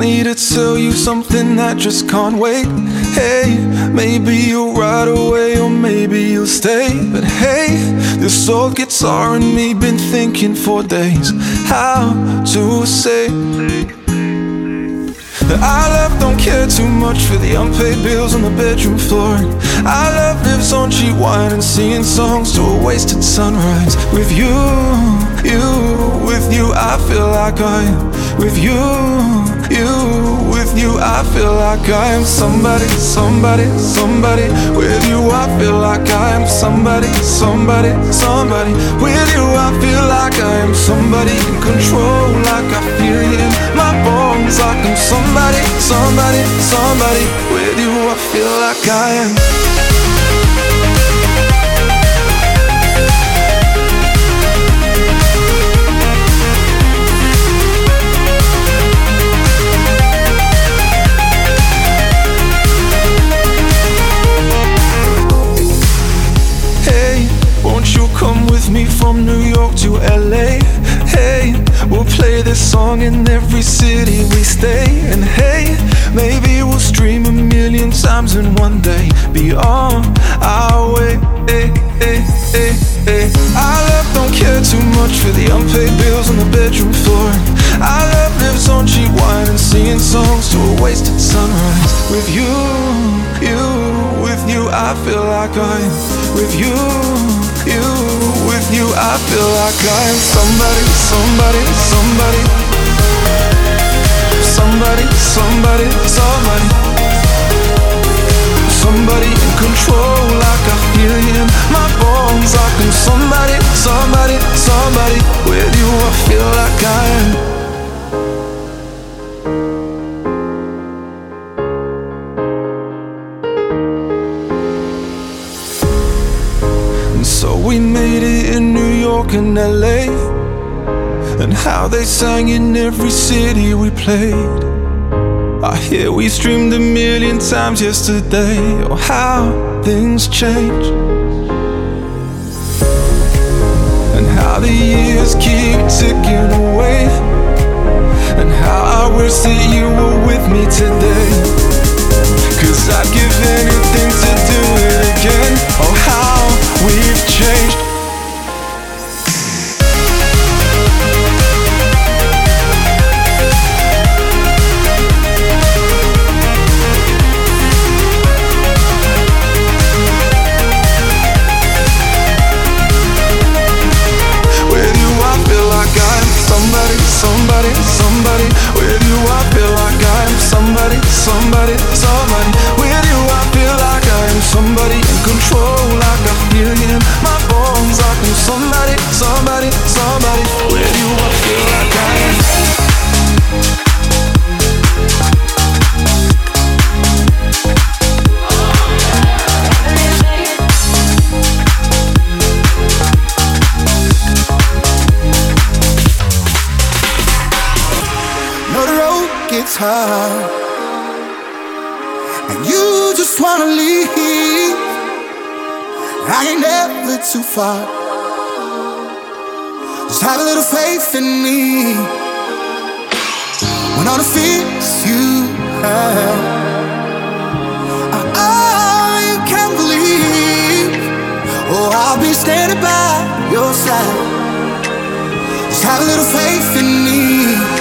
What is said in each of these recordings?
need to tell you something that just can't wait. Hey, maybe you'll ride away or maybe you'll stay. But hey, this old guitar and me been thinking for days how to say that our love don't care too much for the unpaid bills on the bedroom floor. I love lives on cheap wine and singing songs to a wasted sunrise. With you, you, with you, I feel like I. With you, you, with you, I feel like I am somebody, somebody, somebody. With you, I feel like I am somebody, somebody, somebody. With you, I feel like I am somebody in control, like I feel in my bones, like I'm somebody, somebody, somebody. With you, I feel like I am. Me from New York to LA? Hey, we'll play this song in every city we stay. And hey, maybe we'll stream a million times in one day. Be on our way. Hey, hey, hey, hey. Our love don't care too much for the unpaid bills on the bedroom floor. Our love lives on cheap wine and singing songs to a wasted sunrise. With you, you, you, I feel like I'm with you, you, with you, I feel like I'm somebody, somebody, somebody, somebody, somebody, somebody, somebody in control, like I feel in my bones, like I'm somebody, somebody, somebody. With you, I feel like I so we made it in New York and LA. And how they sang in every city we played. I hear we streamed a million times yesterday. Oh, how things change. And how the years keep ticking away. And how I wish that you were with me today. Cause I'd give anything to do it again. Oh, how we've changed. With you, I feel like I'm somebody, somebody, somebody. With you, I feel like I'm somebody, somebody, somebody. With you, I feel like I'm somebody in control, too far. Just have a little faith in me. When all the fears you have, are all you can believe. Oh, I'll be standing by your side. Just have a little faith in me.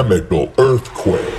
Chemical earthquake.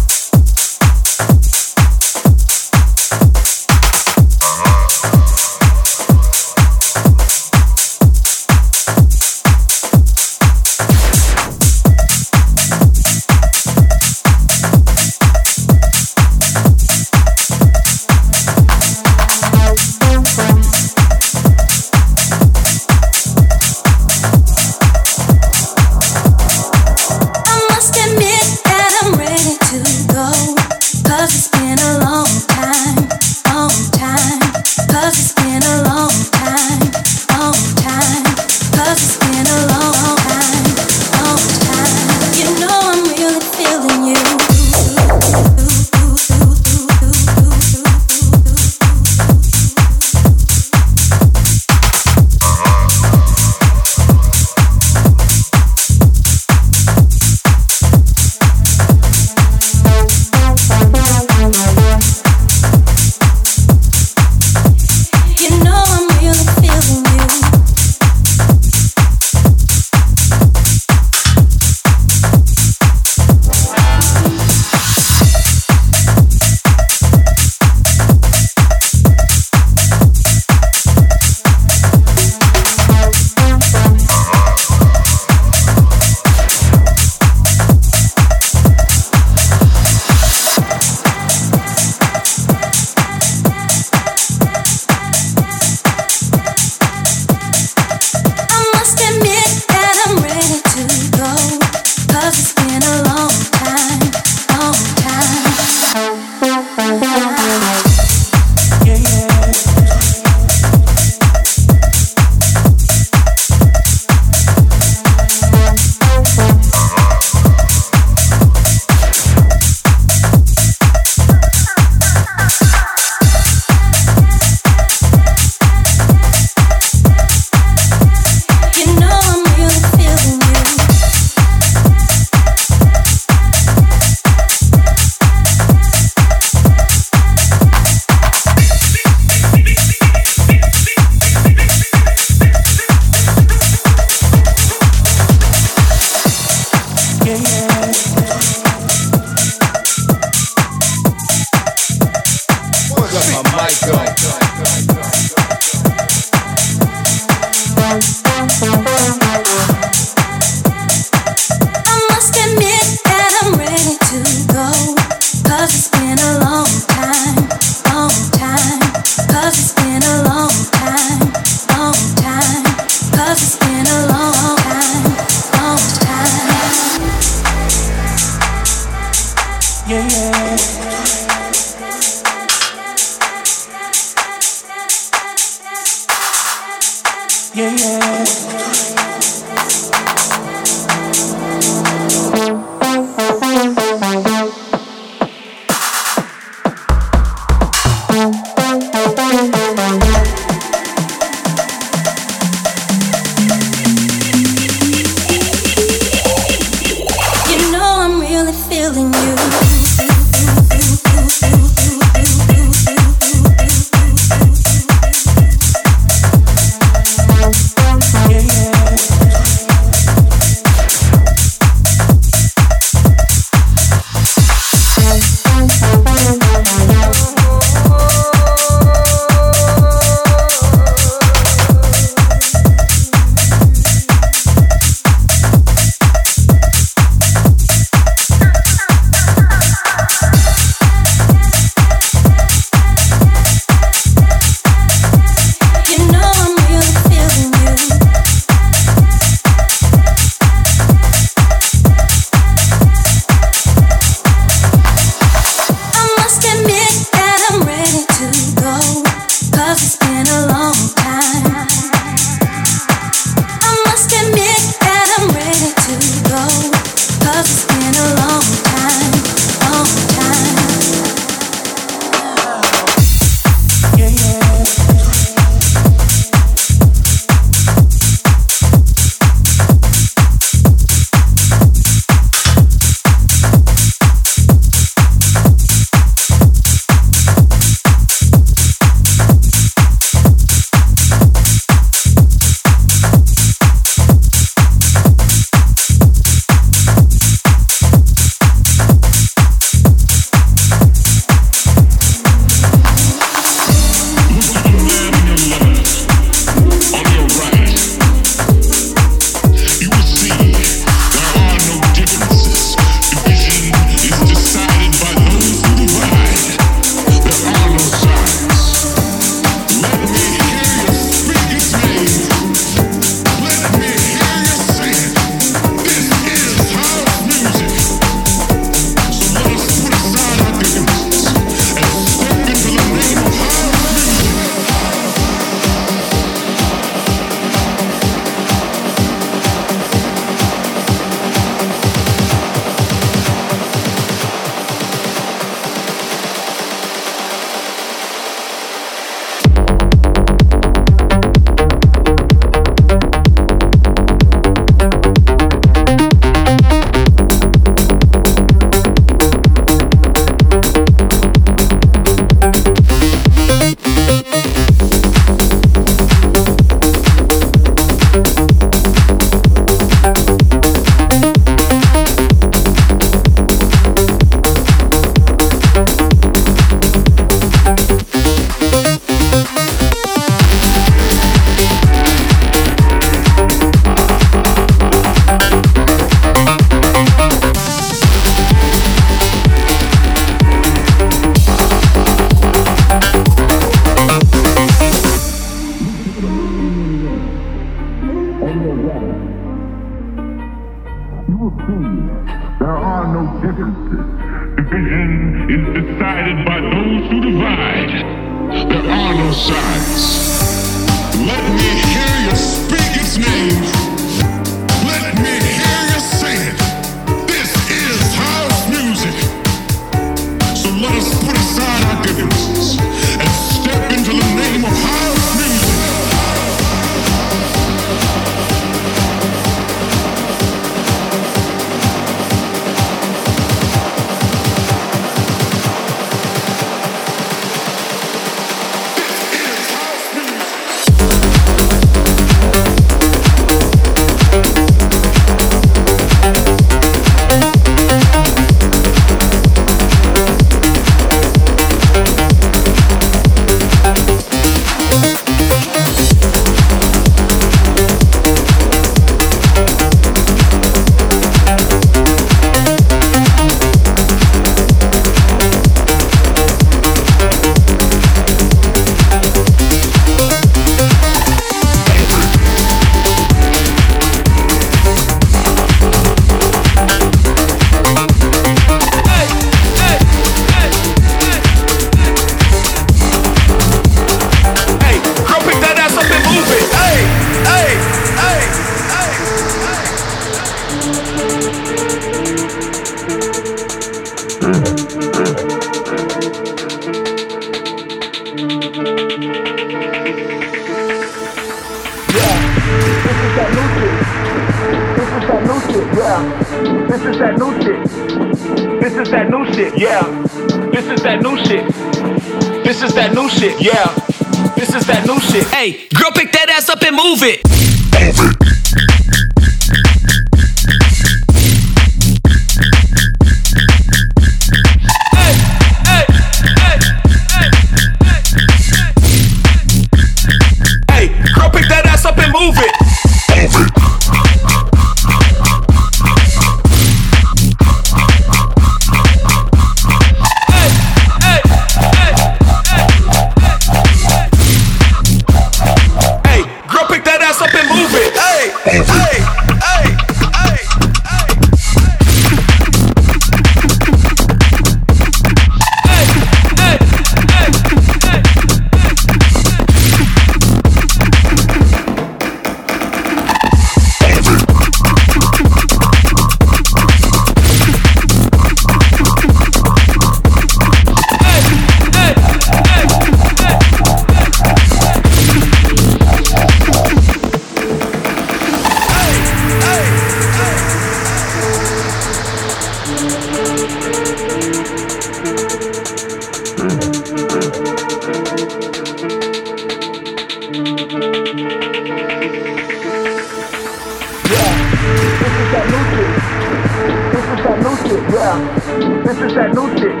This is that new shit.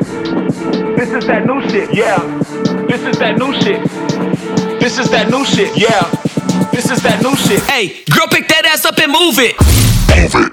This is that new shit. Yeah. This is that new shit. This is that new shit. Yeah. This is that new shit. Hey, girl, pick that ass up and move it. Move it.